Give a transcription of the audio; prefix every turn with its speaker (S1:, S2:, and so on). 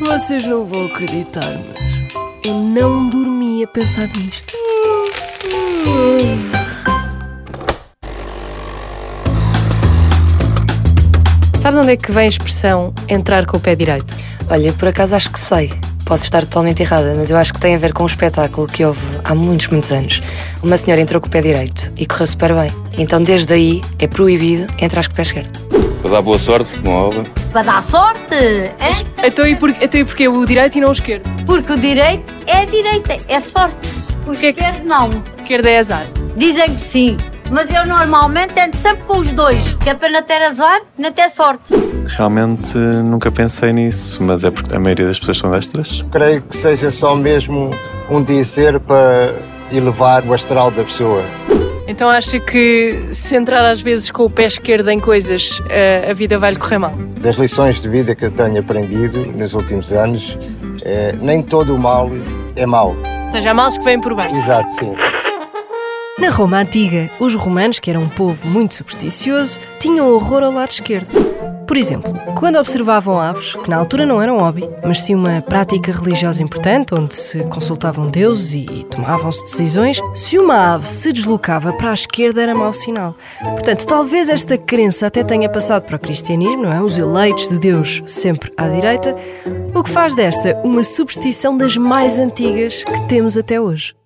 S1: Vocês não vão acreditar, mas eu não dormi a pensar nisto.
S2: Sabe de onde é que vem a expressão entrar com o pé direito?
S3: Olha, por acaso acho que sei. Posso estar totalmente errada, mas eu acho que tem a ver com um espetáculo que houve há muitos, muitos anos. Uma senhora entrou com o pé direito e correu super bem. Então, desde aí, é proibido entrar com o pé esquerdo.
S4: Para dar boa sorte, como óbvio.
S5: Para dar sorte, é?
S1: Então e, por, então e porquê o direito e não o esquerdo?
S5: Porque o direito é direita, é sorte. O
S1: que é que-
S5: esquerdo não.
S1: O esquerdo é azar.
S5: Dizem que sim. Mas eu normalmente tento sempre com os dois, que é para não ter azar, não ter sorte.
S6: Realmente nunca pensei nisso, mas é porque a maioria das pessoas são destras.
S7: creio que seja só mesmo um dizer para elevar o astral da pessoa.
S1: Então acha que se entrar às vezes com o pé esquerdo em coisas, eh, a vida vai lhe correr mal?
S7: Das lições de vida que eu tenho aprendido nos últimos anos, eh, nem todo o mal é mau.
S1: Ou seja, há males que vêm por bem.
S7: Exato, sim.
S1: Na Roma Antiga, os romanos, que eram um povo muito supersticioso, tinham horror ao lado esquerdo. Por exemplo, quando observavam aves, que na altura não eram hobby, mas sim uma prática religiosa importante, onde se consultavam deuses e, tomavam-se decisões, se uma ave se deslocava para a esquerda era mau sinal. Portanto, talvez esta crença até tenha passado para o cristianismo, não é? Os eleitos de Deus sempre à direita, o que faz desta uma superstição das mais antigas que temos até hoje.